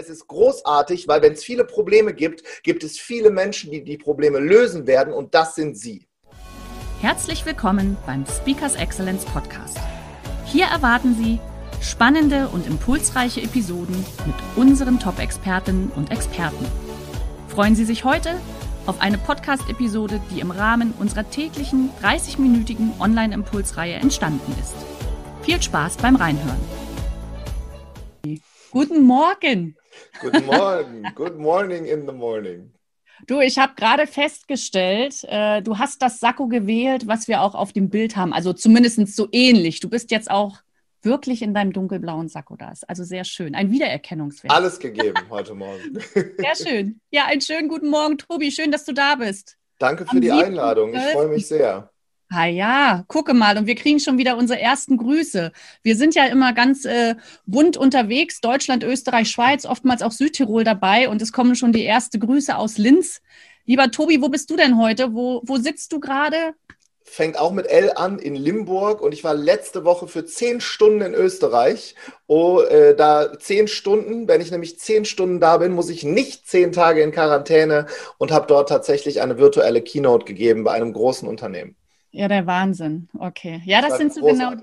Es ist großartig, weil wenn es viele Probleme gibt, gibt es viele Menschen, die die Probleme lösen werden und das sind Sie. Herzlich willkommen beim Speakers Excellence Podcast. Hier erwarten Sie spannende und impulsreiche Episoden mit unseren Top-Expertinnen und Experten. Freuen Sie sich heute auf eine Podcast-Episode, die im Rahmen unserer täglichen 30-minütigen Online-Impulsreihe entstanden ist. Viel Spaß beim Reinhören. Guten Morgen. Guten Morgen. Good morning in the morning. Du, ich habe gerade festgestellt, äh, du hast das Sakko gewählt, was wir auch auf dem Bild haben. Also zumindest so ähnlich. Du bist jetzt auch wirklich in deinem dunkelblauen Sakko da. Ist also sehr schön. Ein Wiedererkennungswert. Alles gegeben heute Morgen. Sehr schön. Ja, einen schönen guten Morgen, Tobi. Schön, dass du da bist. Danke für Am die Einladung. Ich freue mich sehr. Ah ja, gucke mal, und wir kriegen schon wieder unsere ersten Grüße. Wir sind ja immer ganz äh, bunt unterwegs, Deutschland, Österreich, Schweiz, oftmals auch Südtirol dabei und es kommen schon die ersten Grüße aus Linz. Lieber Tobi, wo bist du denn heute? Wo, wo sitzt du gerade? Fängt auch mit L an in Limburg und ich war letzte Woche für zehn Stunden in Österreich. Oh, äh, da zehn Stunden, wenn ich nämlich zehn Stunden da bin, muss ich nicht zehn Tage in Quarantäne und habe dort tatsächlich eine virtuelle Keynote gegeben bei einem großen Unternehmen. Ja, der Wahnsinn. Okay. Ja, das, das sind so genau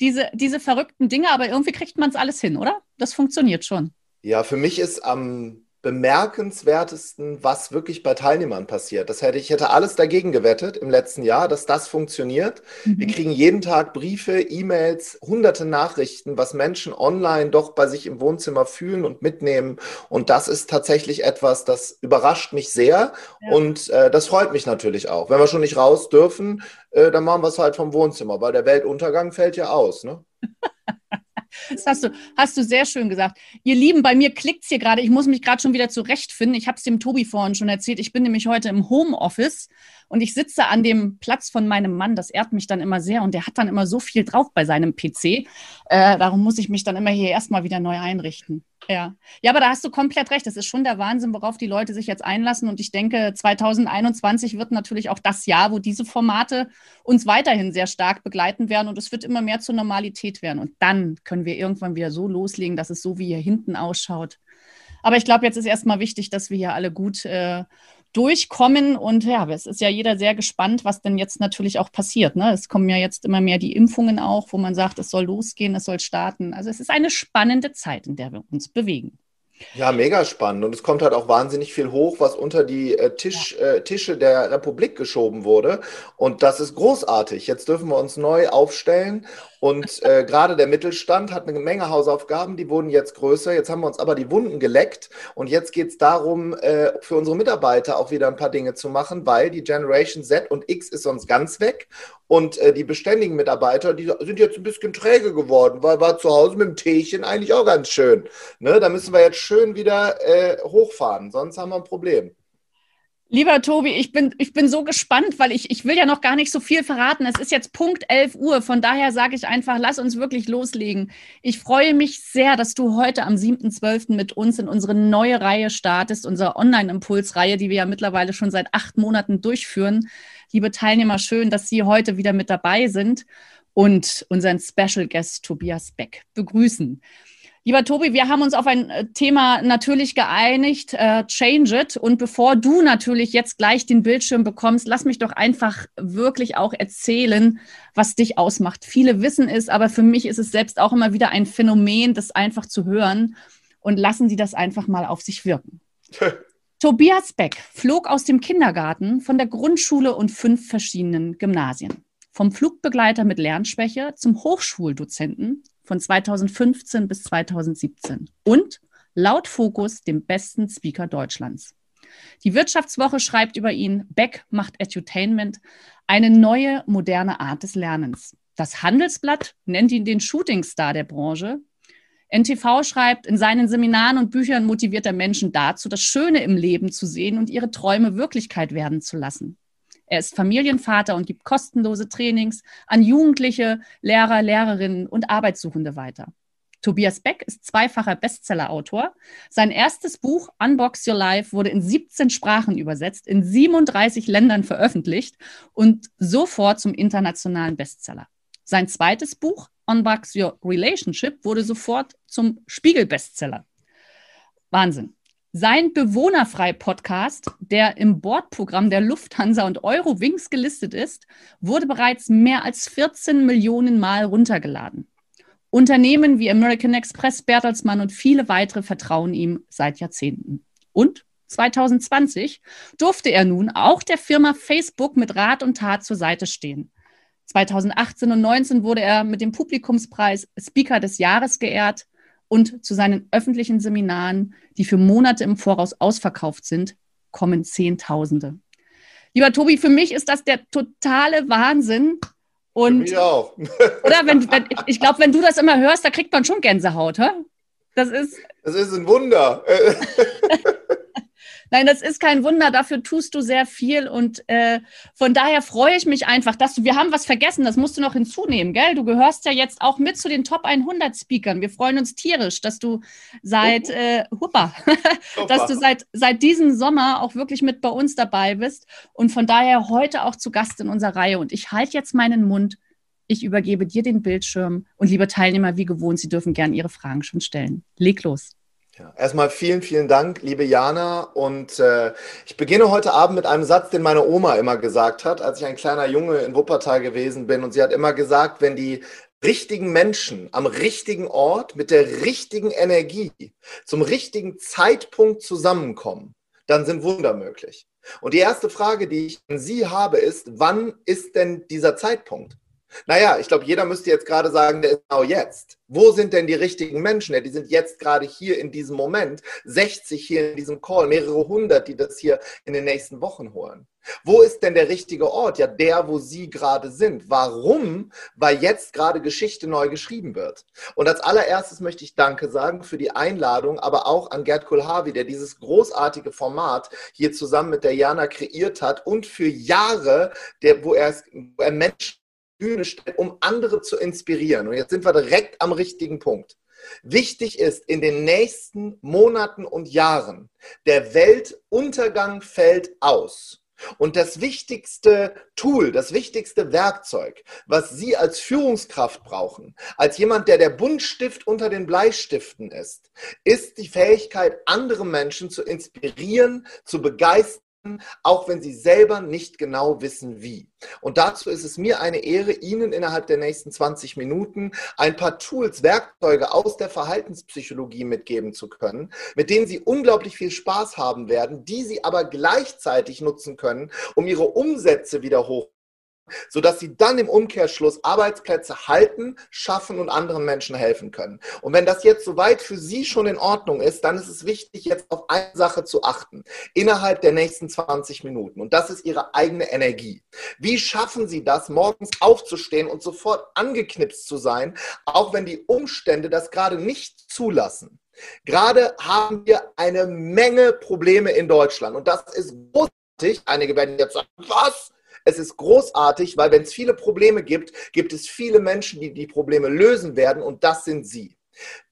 diese, diese verrückten Dinge, aber irgendwie kriegt man es alles hin, oder? Das funktioniert schon. Ja, für mich ist am bemerkenswertesten, was wirklich bei Teilnehmern passiert. Das hätte ich hätte alles dagegen gewettet im letzten Jahr, dass das funktioniert. Mhm. Wir kriegen jeden Tag Briefe, E-Mails, hunderte Nachrichten, was Menschen online doch bei sich im Wohnzimmer fühlen und mitnehmen. Und das ist tatsächlich etwas, das überrascht mich sehr ja. und äh, das freut mich natürlich auch. Wenn wir schon nicht raus dürfen, äh, dann machen wir es halt vom Wohnzimmer, weil der Weltuntergang fällt ja aus. Ne? Das hast du, hast du sehr schön gesagt. Ihr Lieben, bei mir klickt es hier gerade. Ich muss mich gerade schon wieder zurechtfinden. Ich habe es dem Tobi vorhin schon erzählt. Ich bin nämlich heute im Homeoffice und ich sitze an dem Platz von meinem Mann. Das ehrt mich dann immer sehr und der hat dann immer so viel drauf bei seinem PC. Äh, darum muss ich mich dann immer hier erstmal wieder neu einrichten. Ja. ja, aber da hast du komplett recht. Das ist schon der Wahnsinn, worauf die Leute sich jetzt einlassen. Und ich denke, 2021 wird natürlich auch das Jahr, wo diese Formate uns weiterhin sehr stark begleiten werden. Und es wird immer mehr zur Normalität werden. Und dann können wir irgendwann wieder so loslegen, dass es so wie hier hinten ausschaut. Aber ich glaube, jetzt ist erstmal wichtig, dass wir hier alle gut äh, durchkommen. Und ja, es ist ja jeder sehr gespannt, was denn jetzt natürlich auch passiert. Ne? Es kommen ja jetzt immer mehr die Impfungen auch, wo man sagt, es soll losgehen, es soll starten. Also es ist eine spannende Zeit, in der wir uns bewegen. Ja, mega spannend. Und es kommt halt auch wahnsinnig viel hoch, was unter die äh, Tisch, äh, Tische der Republik geschoben wurde. Und das ist großartig. Jetzt dürfen wir uns neu aufstellen und äh, gerade der Mittelstand hat eine Menge Hausaufgaben, die wurden jetzt größer. Jetzt haben wir uns aber die Wunden geleckt und jetzt geht es darum, äh, für unsere Mitarbeiter auch wieder ein paar Dinge zu machen, weil die Generation Z und X ist sonst ganz weg und äh, die beständigen Mitarbeiter, die sind jetzt ein bisschen träge geworden, weil war zu Hause mit dem Teechen eigentlich auch ganz schön. Ne? Da müssen wir jetzt schön wieder äh, hochfahren, sonst haben wir ein Problem. Lieber Tobi, ich bin, ich bin so gespannt, weil ich, ich will ja noch gar nicht so viel verraten. Es ist jetzt Punkt 11 Uhr. Von daher sage ich einfach, lass uns wirklich loslegen. Ich freue mich sehr, dass du heute am 7.12. mit uns in unsere neue Reihe startest, unsere Online-Impulsreihe, die wir ja mittlerweile schon seit acht Monaten durchführen. Liebe Teilnehmer, schön, dass Sie heute wieder mit dabei sind und unseren Special Guest Tobias Beck begrüßen. Lieber Tobi, wir haben uns auf ein äh, Thema natürlich geeinigt, äh, Change It. Und bevor du natürlich jetzt gleich den Bildschirm bekommst, lass mich doch einfach wirklich auch erzählen, was dich ausmacht. Viele wissen es, aber für mich ist es selbst auch immer wieder ein Phänomen, das einfach zu hören. Und lassen Sie das einfach mal auf sich wirken. Tobias Beck flog aus dem Kindergarten, von der Grundschule und fünf verschiedenen Gymnasien. Vom Flugbegleiter mit Lernschwäche zum Hochschuldozenten von 2015 bis 2017 und laut Fokus dem besten Speaker Deutschlands. Die Wirtschaftswoche schreibt über ihn, Beck macht Edutainment, eine neue, moderne Art des Lernens. Das Handelsblatt nennt ihn den Shootingstar der Branche. NTV schreibt, in seinen Seminaren und Büchern motiviert er Menschen dazu, das Schöne im Leben zu sehen und ihre Träume Wirklichkeit werden zu lassen. Er ist Familienvater und gibt kostenlose Trainings an Jugendliche, Lehrer, Lehrerinnen und Arbeitssuchende weiter. Tobias Beck ist zweifacher Bestsellerautor. Sein erstes Buch Unbox Your Life wurde in 17 Sprachen übersetzt, in 37 Ländern veröffentlicht und sofort zum internationalen Bestseller. Sein zweites Buch Unbox Your Relationship wurde sofort zum Spiegel-Bestseller. Wahnsinn. Sein Bewohnerfrei-Podcast, der im Bordprogramm der Lufthansa und Eurowings gelistet ist, wurde bereits mehr als 14 Millionen Mal runtergeladen. Unternehmen wie American Express, Bertelsmann und viele weitere vertrauen ihm seit Jahrzehnten. Und 2020 durfte er nun auch der Firma Facebook mit Rat und Tat zur Seite stehen. 2018 und 2019 wurde er mit dem Publikumspreis Speaker des Jahres geehrt und zu seinen öffentlichen Seminaren, die für Monate im Voraus ausverkauft sind, kommen Zehntausende. Lieber Tobi, für mich ist das der totale Wahnsinn, und, Für auch. oder? Wenn, wenn, ich glaube, wenn du das immer hörst, da kriegt man schon Gänsehaut, hä? Das ist. Das ist ein Wunder. Nein, das ist kein Wunder. Dafür tust du sehr viel. Und äh, von daher freue ich mich einfach, dass du, wir haben was vergessen, das musst du noch hinzunehmen, gell? Du gehörst ja jetzt auch mit zu den Top 100 Speakern. Wir freuen uns tierisch, dass du seit, äh, huppa, dass du seit, seit diesem Sommer auch wirklich mit bei uns dabei bist und von daher heute auch zu Gast in unserer Reihe. Und ich halte jetzt meinen Mund. Ich übergebe dir den Bildschirm und liebe Teilnehmer, wie gewohnt, Sie dürfen gerne Ihre Fragen schon stellen. Leg los. Ja, erstmal vielen, vielen Dank, liebe Jana. Und äh, ich beginne heute Abend mit einem Satz, den meine Oma immer gesagt hat, als ich ein kleiner Junge in Wuppertal gewesen bin. Und sie hat immer gesagt, wenn die richtigen Menschen am richtigen Ort mit der richtigen Energie zum richtigen Zeitpunkt zusammenkommen, dann sind Wunder möglich. Und die erste Frage, die ich an Sie habe, ist, wann ist denn dieser Zeitpunkt? Naja, ich glaube, jeder müsste jetzt gerade sagen, der ist genau jetzt. Wo sind denn die richtigen Menschen? Ja, die sind jetzt gerade hier in diesem Moment. 60 hier in diesem Call, mehrere hundert, die das hier in den nächsten Wochen holen. Wo ist denn der richtige Ort? Ja, der, wo Sie gerade sind. Warum? Weil jetzt gerade Geschichte neu geschrieben wird. Und als allererstes möchte ich Danke sagen für die Einladung, aber auch an Gerd Kulhavi, der dieses großartige Format hier zusammen mit der Jana kreiert hat und für Jahre, der, wo er, wo er Menschen Bühne stellt, um andere zu inspirieren. Und jetzt sind wir direkt am richtigen Punkt. Wichtig ist in den nächsten Monaten und Jahren, der Weltuntergang fällt aus. Und das wichtigste Tool, das wichtigste Werkzeug, was Sie als Führungskraft brauchen, als jemand, der der Buntstift unter den Bleistiften ist, ist die Fähigkeit, andere Menschen zu inspirieren, zu begeistern auch wenn sie selber nicht genau wissen, wie. Und dazu ist es mir eine Ehre, Ihnen innerhalb der nächsten 20 Minuten ein paar Tools, Werkzeuge aus der Verhaltenspsychologie mitgeben zu können, mit denen Sie unglaublich viel Spaß haben werden, die Sie aber gleichzeitig nutzen können, um Ihre Umsätze wieder hoch sodass sie dann im Umkehrschluss Arbeitsplätze halten, schaffen und anderen Menschen helfen können. Und wenn das jetzt soweit für Sie schon in Ordnung ist, dann ist es wichtig, jetzt auf eine Sache zu achten, innerhalb der nächsten 20 Minuten. Und das ist Ihre eigene Energie. Wie schaffen Sie das, morgens aufzustehen und sofort angeknipst zu sein, auch wenn die Umstände das gerade nicht zulassen? Gerade haben wir eine Menge Probleme in Deutschland und das ist großartig. Einige werden jetzt sagen, was? Es ist großartig, weil wenn es viele Probleme gibt, gibt es viele Menschen, die die Probleme lösen werden und das sind Sie.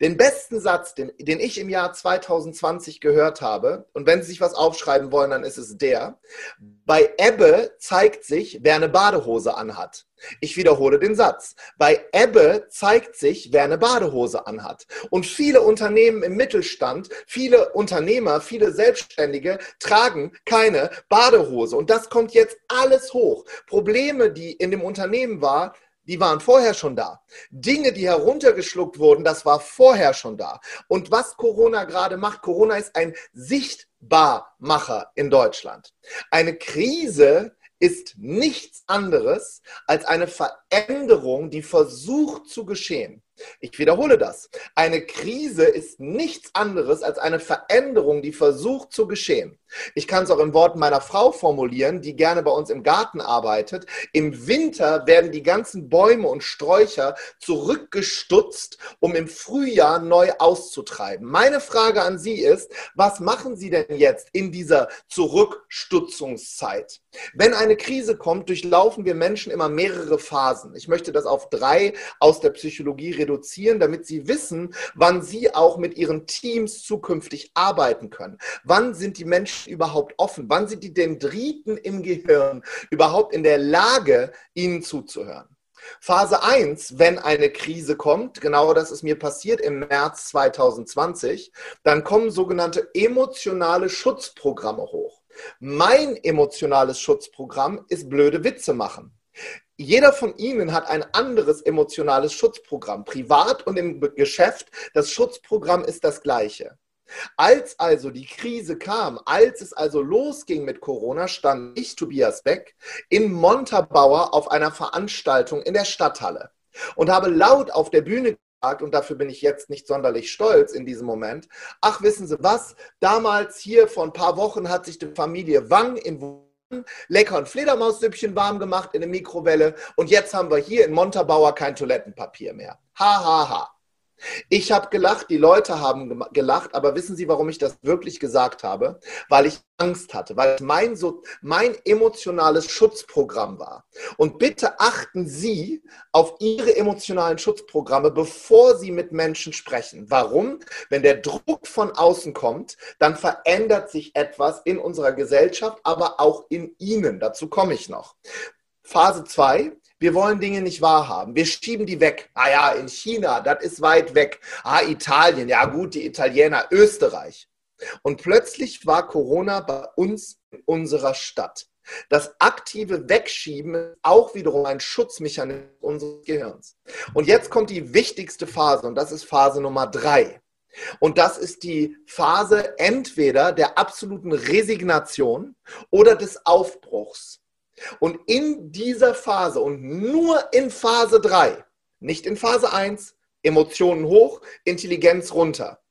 Den besten Satz, den, den, ich im Jahr 2020 gehört habe, und wenn Sie sich was aufschreiben wollen, dann ist es der, bei Ebbe zeigt sich, wer eine Badehose anhat. Ich wiederhole den Satz. Bei Ebbe zeigt sich, wer eine Badehose anhat. Und viele Unternehmen im Mittelstand, viele Unternehmer, viele Selbstständige tragen keine Badehose. Und das kommt jetzt alles hoch. Probleme, die in dem Unternehmen waren, die waren vorher schon da. Dinge, die heruntergeschluckt wurden, das war vorher schon da. Und was Corona gerade macht, Corona ist ein Sichtbarmacher in Deutschland. Eine Krise ist nichts anderes als eine Veränderung, die versucht zu geschehen. Ich wiederhole das. Eine Krise ist nichts anderes als eine Veränderung, die versucht zu geschehen. Ich kann es auch in Worten meiner Frau formulieren, die gerne bei uns im Garten arbeitet. Im Winter werden die ganzen Bäume und Sträucher zurückgestutzt, um im Frühjahr neu auszutreiben. Meine Frage an Sie ist, was machen Sie denn jetzt in dieser Zurückstutzungszeit? Wenn eine Krise kommt, durchlaufen wir Menschen immer mehrere Phasen. Ich möchte das auf drei aus der Psychologie reduzieren, damit Sie wissen, wann Sie auch mit Ihren Teams zukünftig arbeiten können. Wann sind die Menschen überhaupt offen? Wann sind die Dendriten im Gehirn überhaupt in der Lage, Ihnen zuzuhören? Phase 1, wenn eine Krise kommt, genau das ist mir passiert im März 2020, dann kommen sogenannte emotionale Schutzprogramme hoch. Mein emotionales Schutzprogramm ist blöde Witze machen. Jeder von Ihnen hat ein anderes emotionales Schutzprogramm, privat und im Geschäft. Das Schutzprogramm ist das gleiche. Als also die Krise kam, als es also losging mit Corona, stand ich, Tobias Beck, in Montabaur auf einer Veranstaltung in der Stadthalle und habe laut auf der Bühne gesagt, und dafür bin ich jetzt nicht sonderlich stolz in diesem Moment, ach, wissen Sie was, damals hier vor ein paar Wochen hat sich die Familie Wang in lecker ein Fledermaussüppchen warm gemacht in der Mikrowelle und jetzt haben wir hier in Montabaur kein Toilettenpapier mehr. Ha, ha, ha. Ich habe gelacht, die Leute haben gelacht, aber wissen Sie, warum ich das wirklich gesagt habe? Weil ich Angst hatte, weil es mein, so, mein emotionales Schutzprogramm war. Und bitte achten Sie auf Ihre emotionalen Schutzprogramme, bevor Sie mit Menschen sprechen. Warum? Wenn der Druck von außen kommt, dann verändert sich etwas in unserer Gesellschaft, aber auch in Ihnen. Dazu komme ich noch. Phase 2, wir wollen Dinge nicht wahrhaben. Wir schieben die weg. Ah ja, in China, das ist weit weg. Ah, Italien, ja gut, die Italiener, Österreich. Und plötzlich war Corona bei uns in unserer Stadt. Das aktive Wegschieben ist auch wiederum ein Schutzmechanismus unseres Gehirns. Und jetzt kommt die wichtigste Phase und das ist Phase Nummer drei. Und das ist die Phase entweder der absoluten Resignation oder des Aufbruchs. Und in dieser Phase und nur in Phase 3, nicht in Phase 1, Emotionen hoch, Intelligenz runter.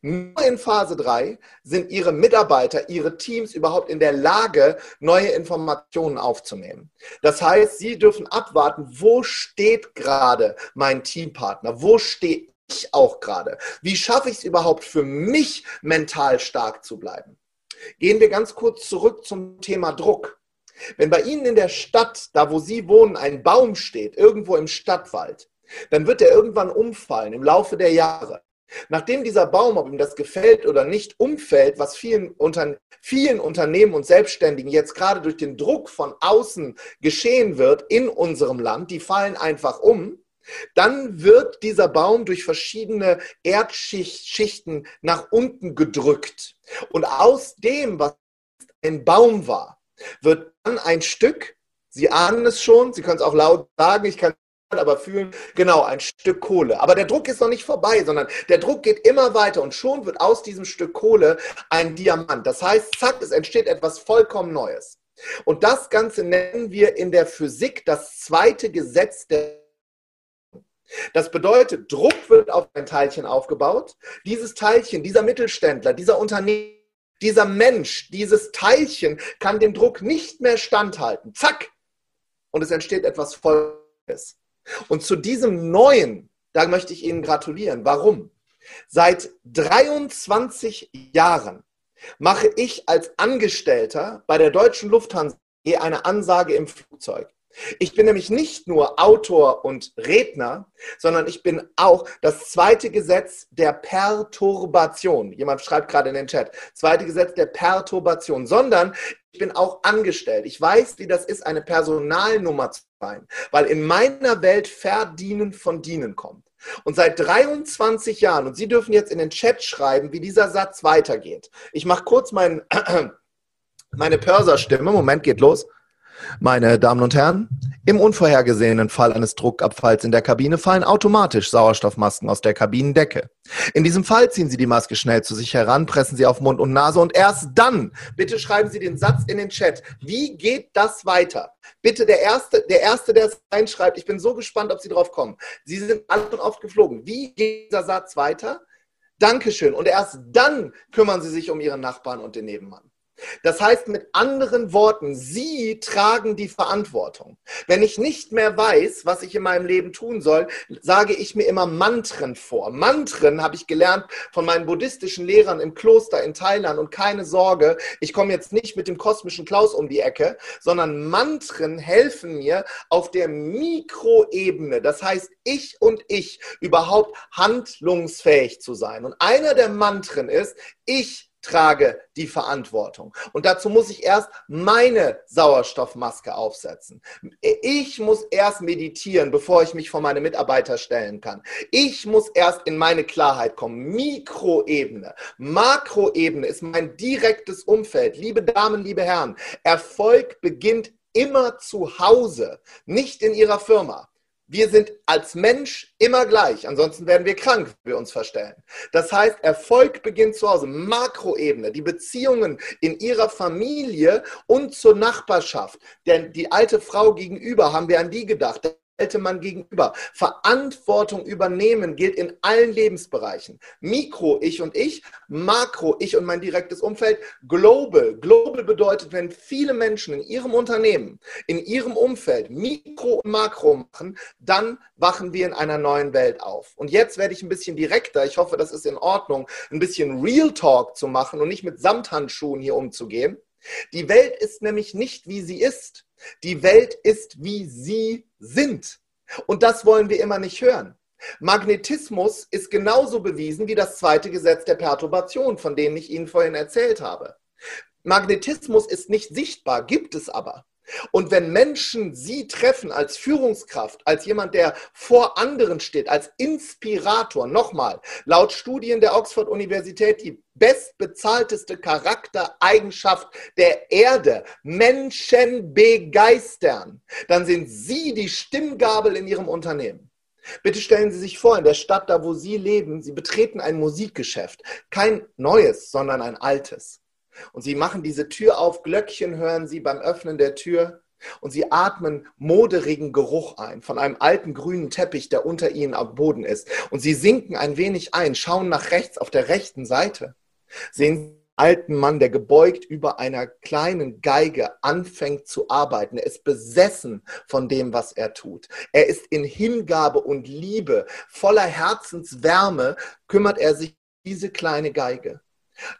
Nur in Phase 3 sind Ihre Mitarbeiter, Ihre Teams überhaupt in der Lage, neue Informationen aufzunehmen. Das heißt, Sie dürfen abwarten, wo steht gerade mein Teampartner? Wo stehe ich auch gerade? Wie schaffe ich es überhaupt für mich, mental stark zu bleiben? Gehen wir ganz kurz zurück zum Thema Druck. Wenn bei Ihnen in der Stadt, da wo Sie wohnen, ein Baum steht, irgendwo im Stadtwald, dann wird er irgendwann umfallen im Laufe der Jahre. Nachdem dieser Baum, ob ihm das gefällt oder nicht, umfällt, was vielen, unter, vielen Unternehmen und Selbstständigen jetzt gerade durch den Druck von außen geschehen wird in unserem Land, die fallen einfach um, dann wird dieser Baum durch verschiedene Erdschichten nach unten gedrückt. Und aus dem, was ein Baum war, wird dann ein Stück, Sie ahnen es schon, Sie können es auch laut sagen, ich kann es aber fühlen, genau, ein Stück Kohle. Aber der Druck ist noch nicht vorbei, sondern der Druck geht immer weiter und schon wird aus diesem Stück Kohle ein Diamant. Das heißt, zack, es entsteht etwas vollkommen Neues. Und das Ganze nennen wir in der Physik das zweite Gesetz der das bedeutet, Druck wird auf ein Teilchen aufgebaut. Dieses Teilchen, dieser Mittelständler, dieser Unternehmer, dieser Mensch, dieses Teilchen kann dem Druck nicht mehr standhalten. Zack! Und es entsteht etwas Volles. Und zu diesem Neuen, da möchte ich Ihnen gratulieren. Warum? Seit 23 Jahren mache ich als Angestellter bei der deutschen Lufthansa eine Ansage im Flugzeug. Ich bin nämlich nicht nur Autor und Redner, sondern ich bin auch das zweite Gesetz der Perturbation. Jemand schreibt gerade in den Chat. Zweite Gesetz der Perturbation, sondern ich bin auch angestellt. Ich weiß, wie das ist, eine Personalnummer zu sein, weil in meiner Welt Verdienen von Dienen kommt. Und seit 23 Jahren, und Sie dürfen jetzt in den Chat schreiben, wie dieser Satz weitergeht. Ich mache kurz mein, meine Pörserstimme. Moment, geht los. Meine Damen und Herren, im unvorhergesehenen Fall eines Druckabfalls in der Kabine fallen automatisch Sauerstoffmasken aus der Kabinendecke. In diesem Fall ziehen Sie die Maske schnell zu sich heran, pressen Sie auf Mund und Nase und erst dann, bitte schreiben Sie den Satz in den Chat. Wie geht das weiter? Bitte der Erste, der Erste, der es reinschreibt. Ich bin so gespannt, ob Sie drauf kommen. Sie sind alle schon oft geflogen. Wie geht dieser Satz weiter? Dankeschön. Und erst dann kümmern Sie sich um Ihren Nachbarn und den Nebenmann. Das heißt mit anderen Worten, Sie tragen die Verantwortung. Wenn ich nicht mehr weiß, was ich in meinem Leben tun soll, sage ich mir immer Mantren vor. Mantren habe ich gelernt von meinen buddhistischen Lehrern im Kloster in Thailand und keine Sorge, ich komme jetzt nicht mit dem kosmischen Klaus um die Ecke, sondern Mantren helfen mir auf der Mikroebene, das heißt ich und ich, überhaupt handlungsfähig zu sein. Und einer der Mantren ist, ich trage die Verantwortung. Und dazu muss ich erst meine Sauerstoffmaske aufsetzen. Ich muss erst meditieren, bevor ich mich vor meine Mitarbeiter stellen kann. Ich muss erst in meine Klarheit kommen. Mikroebene, Makroebene ist mein direktes Umfeld. Liebe Damen, liebe Herren, Erfolg beginnt immer zu Hause, nicht in Ihrer Firma. Wir sind als Mensch immer gleich, ansonsten werden wir krank, wenn wir uns verstellen. Das heißt, Erfolg beginnt zu Hause, Makroebene, die Beziehungen in ihrer Familie und zur Nachbarschaft. Denn die alte Frau gegenüber, haben wir an die gedacht Mann gegenüber. Verantwortung übernehmen gilt in allen Lebensbereichen. Mikro, ich und ich, Makro, ich und mein direktes Umfeld, Global. Global bedeutet, wenn viele Menschen in ihrem Unternehmen, in ihrem Umfeld Mikro und Makro machen, dann wachen wir in einer neuen Welt auf. Und jetzt werde ich ein bisschen direkter, ich hoffe, das ist in Ordnung, ein bisschen Real Talk zu machen und nicht mit Samthandschuhen hier umzugehen. Die Welt ist nämlich nicht, wie sie ist. Die Welt ist, wie sie sind. Und das wollen wir immer nicht hören. Magnetismus ist genauso bewiesen wie das zweite Gesetz der Perturbation, von dem ich Ihnen vorhin erzählt habe. Magnetismus ist nicht sichtbar, gibt es aber. Und wenn Menschen sie treffen als Führungskraft, als jemand, der vor anderen steht, als Inspirator, nochmal, laut Studien der Oxford-Universität die bestbezahlteste Charaktereigenschaft der Erde, Menschen begeistern, dann sind sie die Stimmgabel in ihrem Unternehmen. Bitte stellen Sie sich vor, in der Stadt, da wo Sie leben, Sie betreten ein Musikgeschäft. Kein neues, sondern ein altes. Und sie machen diese Tür auf, Glöckchen hören sie beim Öffnen der Tür und sie atmen moderigen Geruch ein von einem alten grünen Teppich, der unter ihnen am Boden ist. Und sie sinken ein wenig ein, schauen nach rechts auf der rechten Seite, sehen alten Mann, der gebeugt über einer kleinen Geige anfängt zu arbeiten. Er ist besessen von dem, was er tut. Er ist in Hingabe und Liebe, voller Herzenswärme, kümmert er sich diese kleine Geige.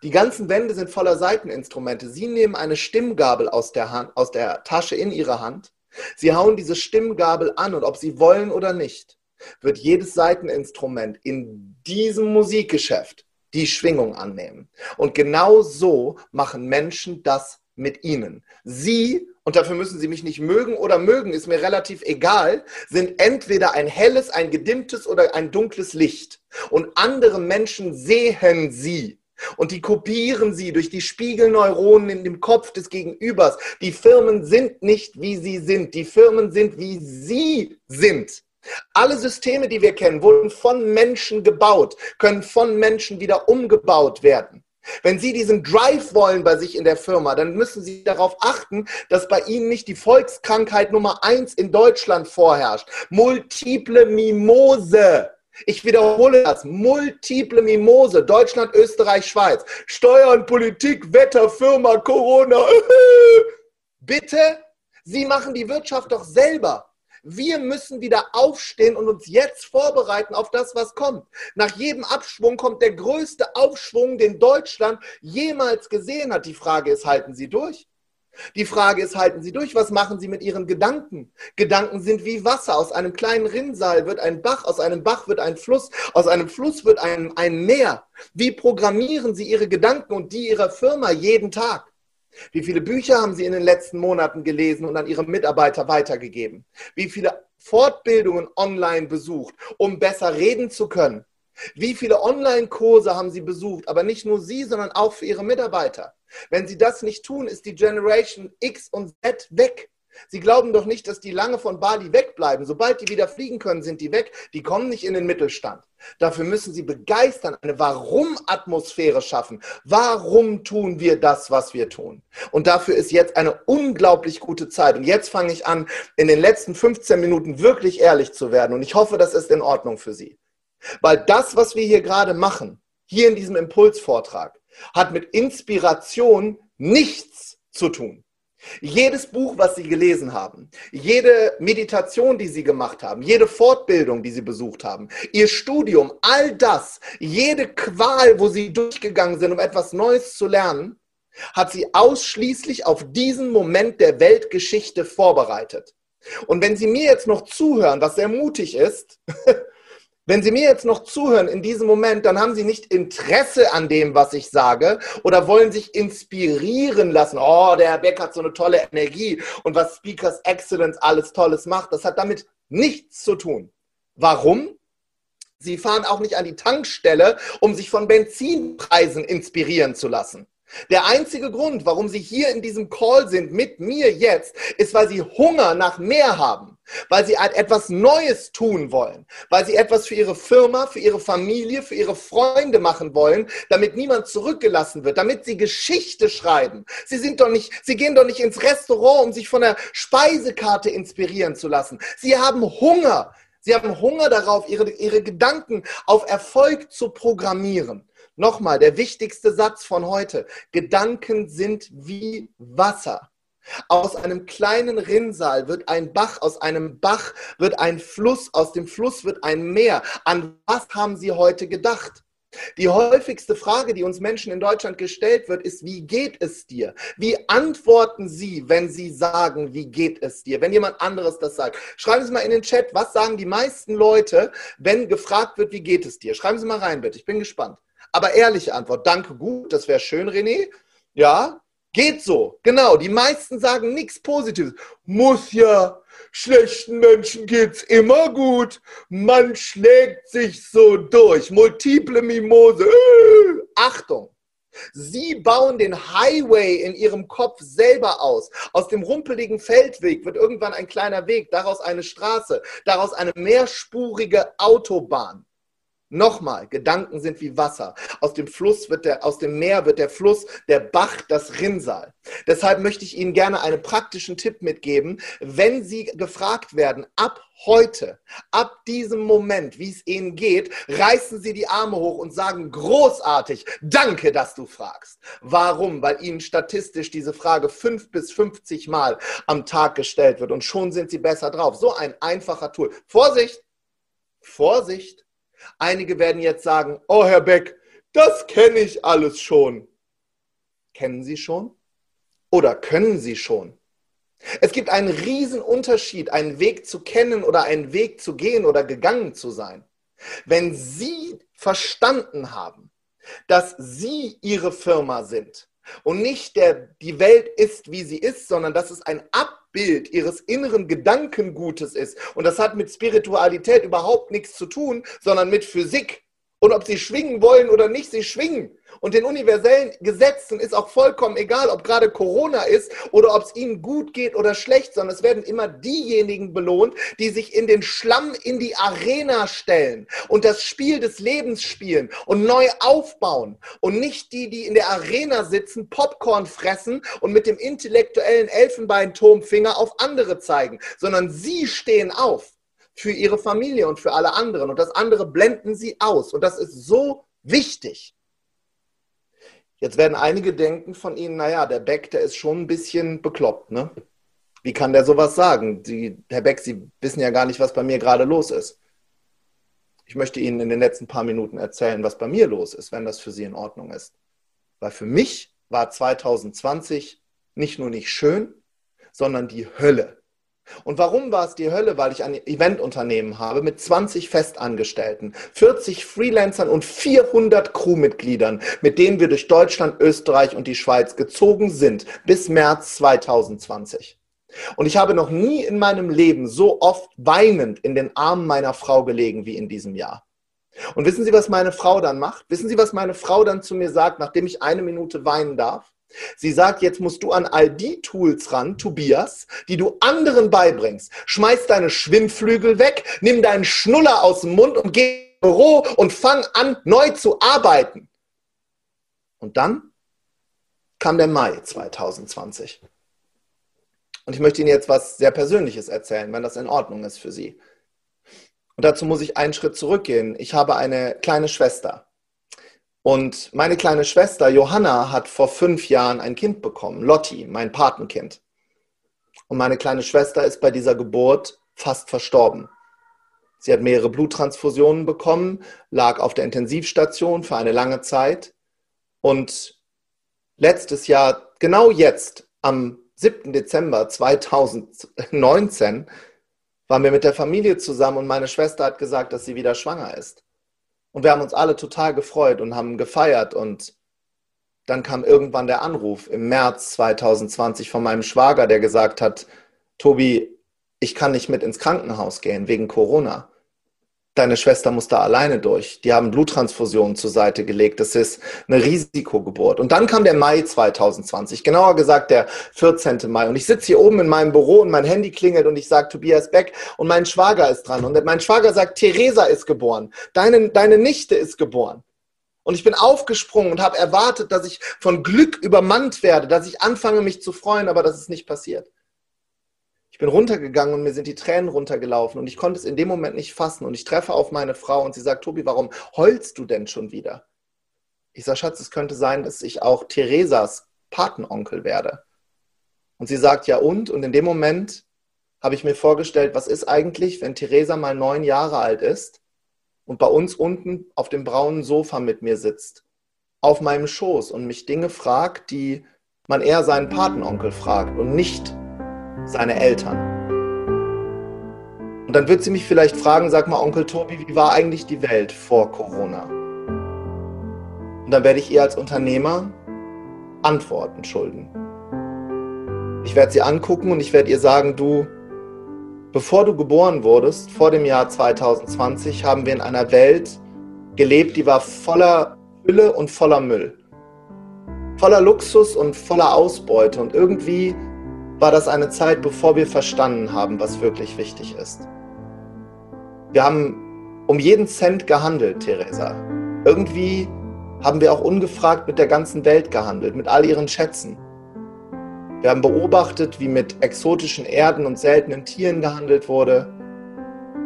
Die ganzen Wände sind voller Seiteninstrumente. Sie nehmen eine Stimmgabel aus der, Hand, aus der Tasche in ihre Hand. Sie hauen diese Stimmgabel an und ob sie wollen oder nicht, wird jedes Seiteninstrument in diesem Musikgeschäft die Schwingung annehmen. Und genau so machen Menschen das mit ihnen. Sie, und dafür müssen sie mich nicht mögen oder mögen, ist mir relativ egal, sind entweder ein helles, ein gedimmtes oder ein dunkles Licht. Und andere Menschen sehen sie und die kopieren sie durch die Spiegelneuronen in dem Kopf des Gegenübers. Die Firmen sind nicht, wie sie sind. Die Firmen sind, wie sie sind. Alle Systeme, die wir kennen, wurden von Menschen gebaut, können von Menschen wieder umgebaut werden. Wenn Sie diesen Drive wollen bei sich in der Firma, dann müssen Sie darauf achten, dass bei Ihnen nicht die Volkskrankheit Nummer eins in Deutschland vorherrscht. Multiple Mimose. Ich wiederhole das. Multiple Mimose. Deutschland, Österreich, Schweiz. Steuern, Politik, Wetter, Firma, Corona. Bitte? Sie machen die Wirtschaft doch selber. Wir müssen wieder aufstehen und uns jetzt vorbereiten auf das, was kommt. Nach jedem Abschwung kommt der größte Aufschwung, den Deutschland jemals gesehen hat. Die Frage ist, halten Sie durch? Die Frage ist, halten Sie durch? Was machen Sie mit Ihren Gedanken? Gedanken sind wie Wasser. Aus einem kleinen Rinnsal wird ein Bach, aus einem Bach wird ein Fluss, aus einem Fluss wird ein, ein Meer. Wie programmieren Sie Ihre Gedanken und die Ihrer Firma jeden Tag? Wie viele Bücher haben Sie in den letzten Monaten gelesen und an Ihre Mitarbeiter weitergegeben? Wie viele Fortbildungen online besucht, um besser reden zu können? Wie viele Online-Kurse haben Sie besucht? Aber nicht nur Sie, sondern auch für Ihre Mitarbeiter. Wenn sie das nicht tun, ist die Generation X und Z weg. Sie glauben doch nicht, dass die lange von Bali wegbleiben. Sobald die wieder fliegen können, sind die weg. Die kommen nicht in den Mittelstand. Dafür müssen sie begeistern, eine Warum-Atmosphäre schaffen. Warum tun wir das, was wir tun? Und dafür ist jetzt eine unglaublich gute Zeit. Und jetzt fange ich an, in den letzten 15 Minuten wirklich ehrlich zu werden. Und ich hoffe, das ist in Ordnung für Sie. Weil das, was wir hier gerade machen, hier in diesem Impulsvortrag, hat mit Inspiration nichts zu tun. Jedes Buch, was Sie gelesen haben, jede Meditation, die Sie gemacht haben, jede Fortbildung, die Sie besucht haben, Ihr Studium, all das, jede Qual, wo Sie durchgegangen sind, um etwas Neues zu lernen, hat Sie ausschließlich auf diesen Moment der Weltgeschichte vorbereitet. Und wenn Sie mir jetzt noch zuhören, was sehr mutig ist, Wenn Sie mir jetzt noch zuhören in diesem Moment, dann haben Sie nicht Interesse an dem, was ich sage oder wollen sich inspirieren lassen. Oh, der Herr Beck hat so eine tolle Energie und was Speakers Excellence alles Tolles macht. Das hat damit nichts zu tun. Warum? Sie fahren auch nicht an die Tankstelle, um sich von Benzinpreisen inspirieren zu lassen. Der einzige Grund, warum Sie hier in diesem Call sind mit mir jetzt, ist, weil Sie Hunger nach mehr haben, weil Sie etwas Neues tun wollen, weil Sie etwas für Ihre Firma, für Ihre Familie, für Ihre Freunde machen wollen, damit niemand zurückgelassen wird, damit Sie Geschichte schreiben. Sie sind doch nicht, Sie gehen doch nicht ins Restaurant, um sich von der Speisekarte inspirieren zu lassen. Sie haben Hunger. Sie haben Hunger darauf, ihre, ihre Gedanken auf Erfolg zu programmieren. Nochmal, der wichtigste Satz von heute. Gedanken sind wie Wasser. Aus einem kleinen Rinnsal wird ein Bach, aus einem Bach wird ein Fluss, aus dem Fluss wird ein Meer. An was haben Sie heute gedacht? Die häufigste Frage, die uns Menschen in Deutschland gestellt wird, ist, wie geht es dir? Wie antworten Sie, wenn Sie sagen, wie geht es dir? Wenn jemand anderes das sagt. Schreiben Sie mal in den Chat, was sagen die meisten Leute, wenn gefragt wird, wie geht es dir? Schreiben Sie mal rein, bitte. Ich bin gespannt. Aber ehrliche Antwort, danke, gut, das wäre schön, René. Ja, geht so. Genau, die meisten sagen nichts Positives. Muss ja, schlechten Menschen geht's immer gut. Man schlägt sich so durch. Multiple Mimose. Äh, Achtung. Sie bauen den Highway in ihrem Kopf selber aus. Aus dem rumpeligen Feldweg wird irgendwann ein kleiner Weg, daraus eine Straße, daraus eine mehrspurige Autobahn. Nochmal, Gedanken sind wie Wasser. Aus dem Fluss wird der, aus dem Meer wird der Fluss, der Bach, das Rinnsal. Deshalb möchte ich Ihnen gerne einen praktischen Tipp mitgeben. Wenn Sie gefragt werden, ab heute, ab diesem Moment, wie es Ihnen geht, reißen Sie die Arme hoch und sagen großartig, danke, dass du fragst. Warum? Weil Ihnen statistisch diese Frage fünf bis 50 Mal am Tag gestellt wird und schon sind Sie besser drauf. So ein einfacher Tool. Vorsicht! Vorsicht! Einige werden jetzt sagen, oh Herr Beck, das kenne ich alles schon. Kennen Sie schon? Oder können Sie schon? Es gibt einen riesen Unterschied, einen Weg zu kennen oder einen Weg zu gehen oder gegangen zu sein. Wenn Sie verstanden haben, dass Sie Ihre Firma sind und nicht der, die Welt ist, wie sie ist, sondern dass es ein Abbild ihres inneren Gedankengutes ist. Und das hat mit Spiritualität überhaupt nichts zu tun, sondern mit Physik. Und ob sie schwingen wollen oder nicht, sie schwingen. Und den universellen Gesetzen ist auch vollkommen egal, ob gerade Corona ist oder ob es ihnen gut geht oder schlecht, sondern es werden immer diejenigen belohnt, die sich in den Schlamm in die Arena stellen und das Spiel des Lebens spielen und neu aufbauen. Und nicht die, die in der Arena sitzen, Popcorn fressen und mit dem intellektuellen Elfenbeinturmfinger auf andere zeigen, sondern sie stehen auf für ihre Familie und für alle anderen. Und das andere blenden sie aus. Und das ist so wichtig. Jetzt werden einige denken von Ihnen, naja, der Beck, der ist schon ein bisschen bekloppt, ne? Wie kann der sowas sagen? Sie, Herr Beck, Sie wissen ja gar nicht, was bei mir gerade los ist. Ich möchte Ihnen in den letzten paar Minuten erzählen, was bei mir los ist, wenn das für Sie in Ordnung ist. Weil für mich war 2020 nicht nur nicht schön, sondern die Hölle. Und warum war es die Hölle? Weil ich ein Eventunternehmen habe mit 20 Festangestellten, 40 Freelancern und 400 Crewmitgliedern, mit denen wir durch Deutschland, Österreich und die Schweiz gezogen sind bis März 2020. Und ich habe noch nie in meinem Leben so oft weinend in den Armen meiner Frau gelegen wie in diesem Jahr. Und wissen Sie, was meine Frau dann macht? Wissen Sie, was meine Frau dann zu mir sagt, nachdem ich eine Minute weinen darf? Sie sagt, jetzt musst du an all die Tools ran, Tobias, die du anderen beibringst. Schmeiß deine Schwimmflügel weg, nimm deinen Schnuller aus dem Mund und geh ins Büro und fang an, neu zu arbeiten. Und dann kam der Mai 2020. Und ich möchte Ihnen jetzt was sehr Persönliches erzählen, wenn das in Ordnung ist für Sie. Und dazu muss ich einen Schritt zurückgehen. Ich habe eine kleine Schwester. Und meine kleine Schwester Johanna hat vor fünf Jahren ein Kind bekommen, Lotti, mein Patenkind. Und meine kleine Schwester ist bei dieser Geburt fast verstorben. Sie hat mehrere Bluttransfusionen bekommen, lag auf der Intensivstation für eine lange Zeit. Und letztes Jahr, genau jetzt, am 7. Dezember 2019, waren wir mit der Familie zusammen und meine Schwester hat gesagt, dass sie wieder schwanger ist. Und wir haben uns alle total gefreut und haben gefeiert. Und dann kam irgendwann der Anruf im März 2020 von meinem Schwager, der gesagt hat, Tobi, ich kann nicht mit ins Krankenhaus gehen wegen Corona deine Schwester muss da alleine durch. Die haben Bluttransfusionen zur Seite gelegt. Das ist eine Risikogeburt. Und dann kam der Mai 2020, genauer gesagt der 14. Mai. Und ich sitze hier oben in meinem Büro und mein Handy klingelt und ich sage Tobias Beck und mein Schwager ist dran. Und mein Schwager sagt, Theresa ist geboren. Deine, deine Nichte ist geboren. Und ich bin aufgesprungen und habe erwartet, dass ich von Glück übermannt werde, dass ich anfange, mich zu freuen, aber das ist nicht passiert. Ich bin runtergegangen und mir sind die Tränen runtergelaufen und ich konnte es in dem Moment nicht fassen. Und ich treffe auf meine Frau und sie sagt, Tobi, warum heulst du denn schon wieder? Ich sage, Schatz, es könnte sein, dass ich auch Theresas Patenonkel werde. Und sie sagt, ja und? Und in dem Moment habe ich mir vorgestellt, was ist eigentlich, wenn Theresa mal neun Jahre alt ist und bei uns unten auf dem braunen Sofa mit mir sitzt, auf meinem Schoß und mich Dinge fragt, die man eher seinen Patenonkel fragt und nicht seine Eltern. Und dann wird sie mich vielleicht fragen, sag mal, Onkel Tobi, wie war eigentlich die Welt vor Corona? Und dann werde ich ihr als Unternehmer Antworten schulden. Ich werde sie angucken und ich werde ihr sagen, du, bevor du geboren wurdest, vor dem Jahr 2020, haben wir in einer Welt gelebt, die war voller Hülle und voller Müll. Voller Luxus und voller Ausbeute. Und irgendwie war das eine Zeit, bevor wir verstanden haben, was wirklich wichtig ist. Wir haben um jeden Cent gehandelt, Theresa. Irgendwie haben wir auch ungefragt mit der ganzen Welt gehandelt, mit all ihren Schätzen. Wir haben beobachtet, wie mit exotischen Erden und seltenen Tieren gehandelt wurde.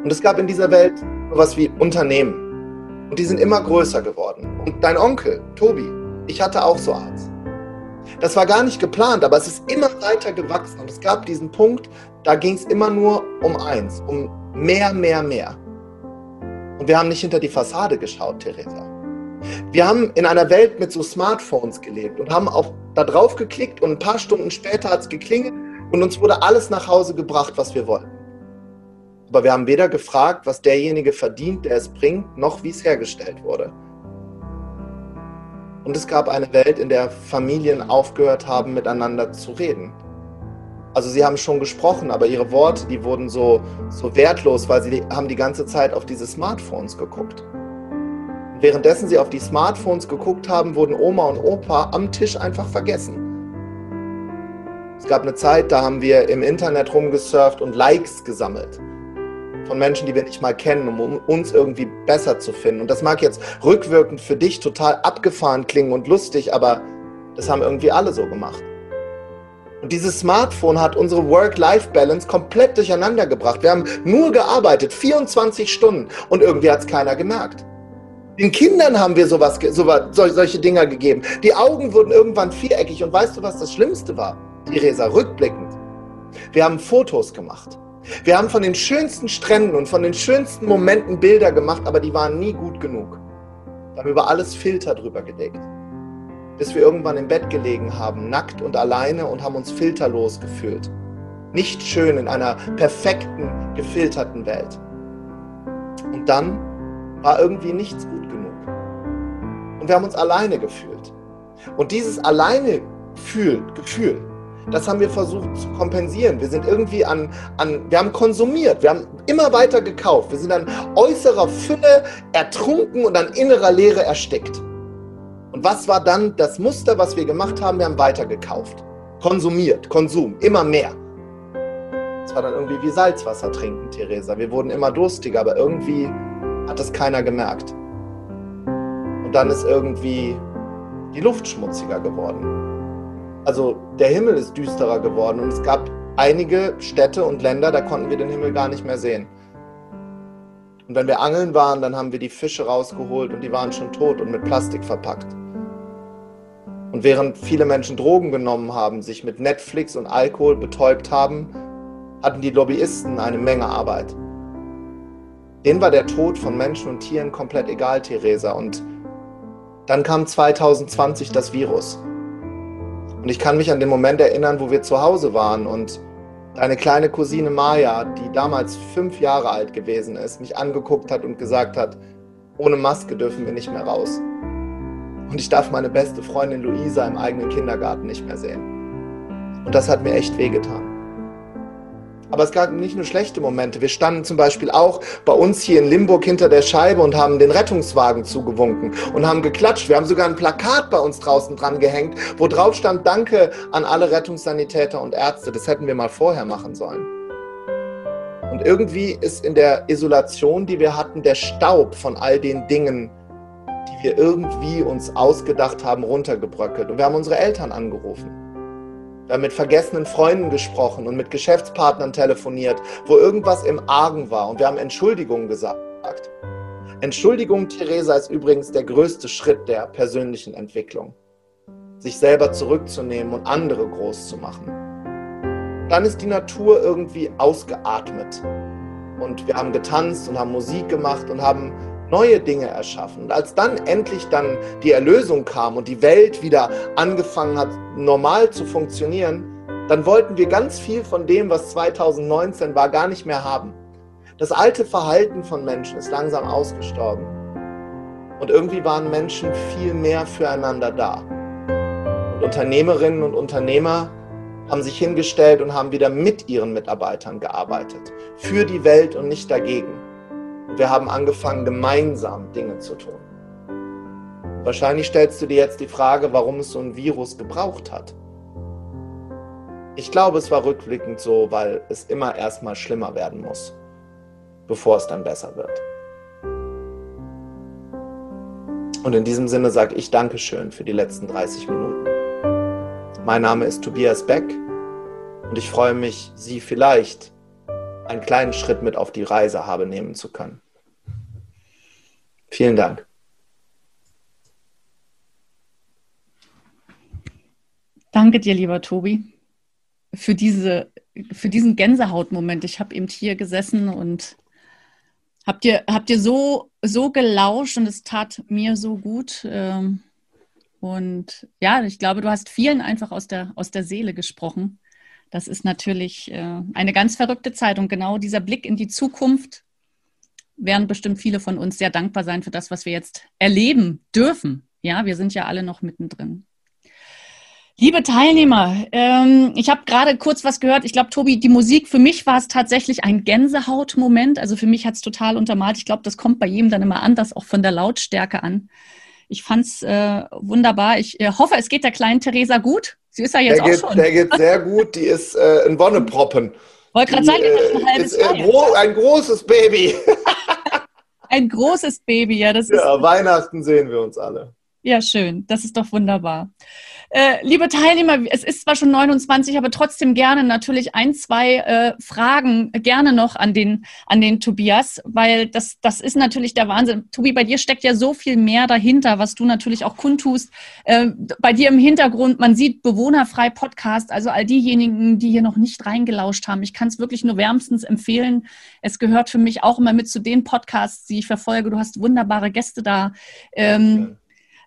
Und es gab in dieser Welt sowas wie Unternehmen. Und die sind immer größer geworden. Und dein Onkel, Tobi, ich hatte auch so eins. Das war gar nicht geplant, aber es ist immer weiter gewachsen. Und es gab diesen Punkt, da ging es immer nur um eins, um mehr, mehr, mehr. Und wir haben nicht hinter die Fassade geschaut, Theresa. Wir haben in einer Welt mit so Smartphones gelebt und haben auf, da drauf geklickt und ein paar Stunden später hat es geklingelt und uns wurde alles nach Hause gebracht, was wir wollten. Aber wir haben weder gefragt, was derjenige verdient, der es bringt, noch wie es hergestellt wurde. Und es gab eine Welt, in der Familien aufgehört haben, miteinander zu reden. Also sie haben schon gesprochen, aber ihre Worte, die wurden so, so wertlos, weil sie haben die ganze Zeit auf diese Smartphones geguckt. Währenddessen sie auf die Smartphones geguckt haben, wurden Oma und Opa am Tisch einfach vergessen. Es gab eine Zeit, da haben wir im Internet rumgesurft und Likes gesammelt von Menschen, die wir nicht mal kennen, um uns irgendwie besser zu finden. Und das mag jetzt rückwirkend für dich total abgefahren klingen und lustig, aber das haben irgendwie alle so gemacht. Und dieses Smartphone hat unsere Work-Life-Balance komplett durcheinander gebracht. Wir haben nur gearbeitet, 24 Stunden, und irgendwie hat es keiner gemerkt. Den Kindern haben wir sowas, sowas, solche Dinger gegeben. Die Augen wurden irgendwann viereckig. Und weißt du, was das Schlimmste war? Theresa, rückblickend. Wir haben Fotos gemacht. Wir haben von den schönsten Stränden und von den schönsten Momenten Bilder gemacht, aber die waren nie gut genug. Wir haben über alles Filter drüber gelegt. Bis wir irgendwann im Bett gelegen haben, nackt und alleine und haben uns filterlos gefühlt. Nicht schön in einer perfekten, gefilterten Welt. Und dann war irgendwie nichts gut genug. Und wir haben uns alleine gefühlt. Und dieses alleine Gefühl, Gefühl das haben wir versucht zu kompensieren. Wir sind irgendwie an, an, wir haben konsumiert, wir haben immer weiter gekauft. Wir sind an äußerer Fülle ertrunken und an innerer Leere erstickt. Und was war dann das Muster, was wir gemacht haben? Wir haben weiter gekauft. Konsumiert, Konsum, immer mehr. Es war dann irgendwie wie Salzwasser trinken, Theresa. Wir wurden immer durstiger, aber irgendwie hat das keiner gemerkt. Und dann ist irgendwie die Luft schmutziger geworden. Also der Himmel ist düsterer geworden und es gab einige Städte und Länder, da konnten wir den Himmel gar nicht mehr sehen. Und wenn wir angeln waren, dann haben wir die Fische rausgeholt und die waren schon tot und mit Plastik verpackt. Und während viele Menschen Drogen genommen haben, sich mit Netflix und Alkohol betäubt haben, hatten die Lobbyisten eine Menge Arbeit. Denen war der Tod von Menschen und Tieren komplett egal, Theresa. Und dann kam 2020 das Virus. Und ich kann mich an den Moment erinnern, wo wir zu Hause waren und deine kleine Cousine Maya, die damals fünf Jahre alt gewesen ist, mich angeguckt hat und gesagt hat, ohne Maske dürfen wir nicht mehr raus. Und ich darf meine beste Freundin Luisa im eigenen Kindergarten nicht mehr sehen. Und das hat mir echt wehgetan. Aber es gab nicht nur schlechte Momente. Wir standen zum Beispiel auch bei uns hier in Limburg hinter der Scheibe und haben den Rettungswagen zugewunken und haben geklatscht. Wir haben sogar ein Plakat bei uns draußen dran gehängt, wo drauf stand, danke an alle Rettungssanitäter und Ärzte. Das hätten wir mal vorher machen sollen. Und irgendwie ist in der Isolation, die wir hatten, der Staub von all den Dingen, die wir irgendwie uns ausgedacht haben, runtergebröckelt. Und wir haben unsere Eltern angerufen. Haben mit vergessenen Freunden gesprochen und mit Geschäftspartnern telefoniert, wo irgendwas im Argen war und wir haben Entschuldigungen gesagt. Entschuldigung, Theresa, ist übrigens der größte Schritt der persönlichen Entwicklung. Sich selber zurückzunehmen und andere groß zu machen. Dann ist die Natur irgendwie ausgeatmet. Und wir haben getanzt und haben Musik gemacht und haben neue Dinge erschaffen. Und als dann endlich dann die Erlösung kam und die Welt wieder angefangen hat, normal zu funktionieren, dann wollten wir ganz viel von dem, was 2019 war, gar nicht mehr haben. Das alte Verhalten von Menschen ist langsam ausgestorben. Und irgendwie waren Menschen viel mehr füreinander da. Und Unternehmerinnen und Unternehmer haben sich hingestellt und haben wieder mit ihren Mitarbeitern gearbeitet. Für die Welt und nicht dagegen. Und wir haben angefangen, gemeinsam Dinge zu tun. Wahrscheinlich stellst du dir jetzt die Frage, warum es so ein Virus gebraucht hat. Ich glaube, es war rückblickend so, weil es immer erstmal schlimmer werden muss, bevor es dann besser wird. Und in diesem Sinne sage ich Dankeschön für die letzten 30 Minuten. Mein Name ist Tobias Beck und ich freue mich, Sie vielleicht einen kleinen Schritt mit auf die Reise habe nehmen zu können. Vielen Dank. Danke dir, lieber Tobi, für, diese, für diesen Gänsehautmoment. Ich habe eben hier gesessen und habe dir, hab dir so, so gelauscht und es tat mir so gut. Ähm, und ja, ich glaube, du hast vielen einfach aus der, aus der Seele gesprochen. Das ist natürlich äh, eine ganz verrückte Zeit und genau dieser Blick in die Zukunft werden bestimmt viele von uns sehr dankbar sein für das, was wir jetzt erleben dürfen. Ja, wir sind ja alle noch mittendrin. Liebe Teilnehmer, ähm, ich habe gerade kurz was gehört. Ich glaube, Tobi, die Musik, für mich war es tatsächlich ein Gänsehautmoment. Also für mich hat es total untermalt. Ich glaube, das kommt bei jedem dann immer anders, auch von der Lautstärke an. Ich fand es äh, wunderbar. Ich äh, hoffe, es geht der kleinen Theresa gut. Sie ist ja jetzt der auch geht, schon. Der geht sehr gut. Die ist äh, ein Wonneproppen. Wollte gerade sagen, die ein halbes ist, äh, gro ein großes Baby. ein großes Baby, ja. Das ist, ja, Weihnachten sehen wir uns alle. Ja, schön. Das ist doch wunderbar. Äh, liebe Teilnehmer, es ist zwar schon 29, aber trotzdem gerne natürlich ein, zwei äh, Fragen gerne noch an den, an den Tobias, weil das, das ist natürlich der Wahnsinn. Tobi, bei dir steckt ja so viel mehr dahinter, was du natürlich auch kundtust. Äh, bei dir im Hintergrund, man sieht bewohnerfrei Podcast, also all diejenigen, die hier noch nicht reingelauscht haben. Ich kann es wirklich nur wärmstens empfehlen. Es gehört für mich auch immer mit zu den Podcasts, die ich verfolge. Du hast wunderbare Gäste da. Ähm,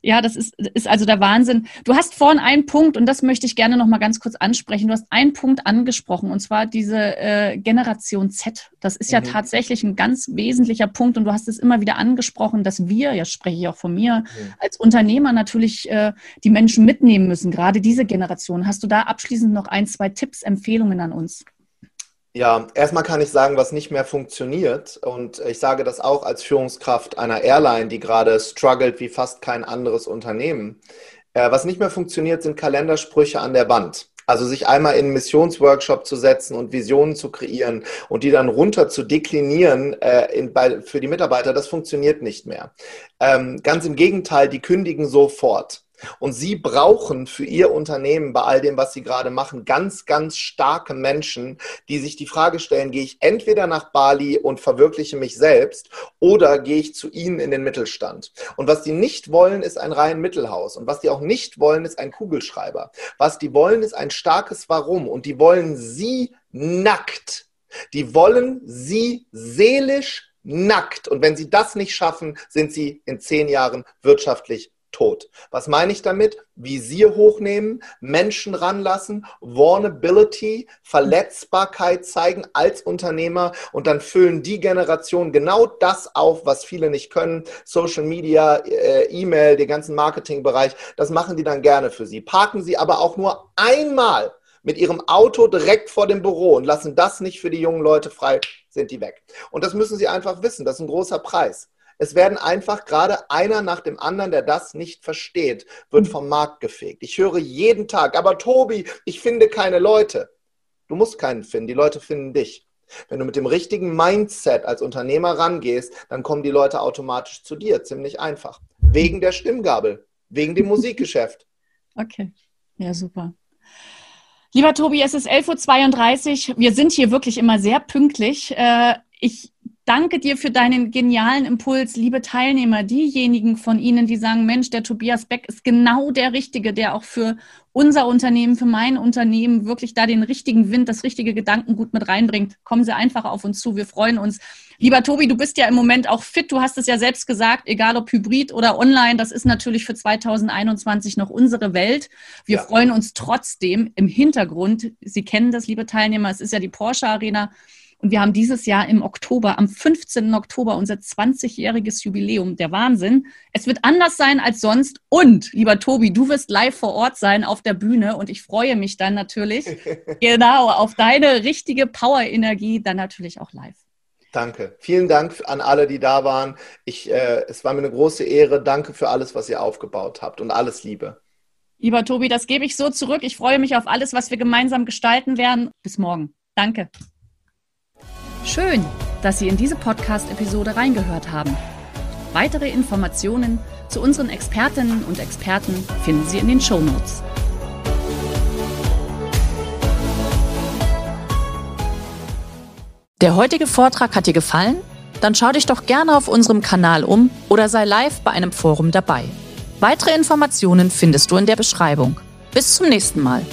ja, das ist, ist also der Wahnsinn. Du hast vorhin einen Punkt, und das möchte ich gerne noch mal ganz kurz ansprechen. Du hast einen Punkt angesprochen, und zwar diese äh, Generation Z. Das ist ja mhm. tatsächlich ein ganz wesentlicher Punkt, und du hast es immer wieder angesprochen, dass wir, ja spreche ich auch von mir, mhm. als Unternehmer natürlich äh, die Menschen mitnehmen müssen, gerade diese Generation. Hast du da abschließend noch ein, zwei Tipps, Empfehlungen an uns? Ja, erstmal kann ich sagen, was nicht mehr funktioniert. Und ich sage das auch als Führungskraft einer Airline, die gerade struggelt wie fast kein anderes Unternehmen. Äh, was nicht mehr funktioniert, sind Kalendersprüche an der Wand. Also sich einmal in einen Missionsworkshop zu setzen und Visionen zu kreieren und die dann runter zu deklinieren äh, in, bei, für die Mitarbeiter, das funktioniert nicht mehr. Ähm, ganz im Gegenteil, die kündigen sofort. Und Sie brauchen für Ihr Unternehmen bei all dem, was Sie gerade machen, ganz, ganz starke Menschen, die sich die Frage stellen, gehe ich entweder nach Bali und verwirkliche mich selbst oder gehe ich zu Ihnen in den Mittelstand? Und was die nicht wollen, ist ein rein Mittelhaus. Und was die auch nicht wollen, ist ein Kugelschreiber. Was die wollen, ist ein starkes Warum. Und die wollen Sie nackt. Die wollen Sie seelisch nackt. Und wenn Sie das nicht schaffen, sind Sie in zehn Jahren wirtschaftlich tot. Was meine ich damit? Visier hochnehmen, Menschen ranlassen, Vulnerability, Verletzbarkeit zeigen als Unternehmer und dann füllen die Generationen genau das auf, was viele nicht können. Social Media, äh, E-Mail, den ganzen Marketingbereich, das machen die dann gerne für sie. Parken sie aber auch nur einmal mit ihrem Auto direkt vor dem Büro und lassen das nicht für die jungen Leute frei, sind die weg. Und das müssen sie einfach wissen. Das ist ein großer Preis. Es werden einfach gerade einer nach dem anderen, der das nicht versteht, wird vom Markt gefegt. Ich höre jeden Tag, aber Tobi, ich finde keine Leute. Du musst keinen finden, die Leute finden dich. Wenn du mit dem richtigen Mindset als Unternehmer rangehst, dann kommen die Leute automatisch zu dir. Ziemlich einfach. Wegen der Stimmgabel, wegen dem Musikgeschäft. Okay, ja, super. Lieber Tobi, es ist 11.32 Uhr. Wir sind hier wirklich immer sehr pünktlich. Äh, ich Danke dir für deinen genialen Impuls, liebe Teilnehmer, diejenigen von Ihnen, die sagen, Mensch, der Tobias Beck ist genau der Richtige, der auch für unser Unternehmen, für mein Unternehmen wirklich da den richtigen Wind, das richtige Gedankengut mit reinbringt. Kommen Sie einfach auf uns zu. Wir freuen uns. Lieber Tobi, du bist ja im Moment auch fit. Du hast es ja selbst gesagt, egal ob hybrid oder online, das ist natürlich für 2021 noch unsere Welt. Wir ja. freuen uns trotzdem im Hintergrund. Sie kennen das, liebe Teilnehmer. Es ist ja die Porsche Arena. Und wir haben dieses Jahr im Oktober, am 15. Oktober, unser 20-jähriges Jubiläum. Der Wahnsinn. Es wird anders sein als sonst. Und, lieber Tobi, du wirst live vor Ort sein auf der Bühne. Und ich freue mich dann natürlich genau auf deine richtige Power-Energie, dann natürlich auch live. Danke. Vielen Dank an alle, die da waren. Ich, äh, es war mir eine große Ehre. Danke für alles, was ihr aufgebaut habt und alles Liebe. Lieber Tobi, das gebe ich so zurück. Ich freue mich auf alles, was wir gemeinsam gestalten werden. Bis morgen. Danke. Schön, dass Sie in diese Podcast-Episode reingehört haben. Weitere Informationen zu unseren Expertinnen und Experten finden Sie in den Show Notes. Der heutige Vortrag hat dir gefallen? Dann schau dich doch gerne auf unserem Kanal um oder sei live bei einem Forum dabei. Weitere Informationen findest du in der Beschreibung. Bis zum nächsten Mal.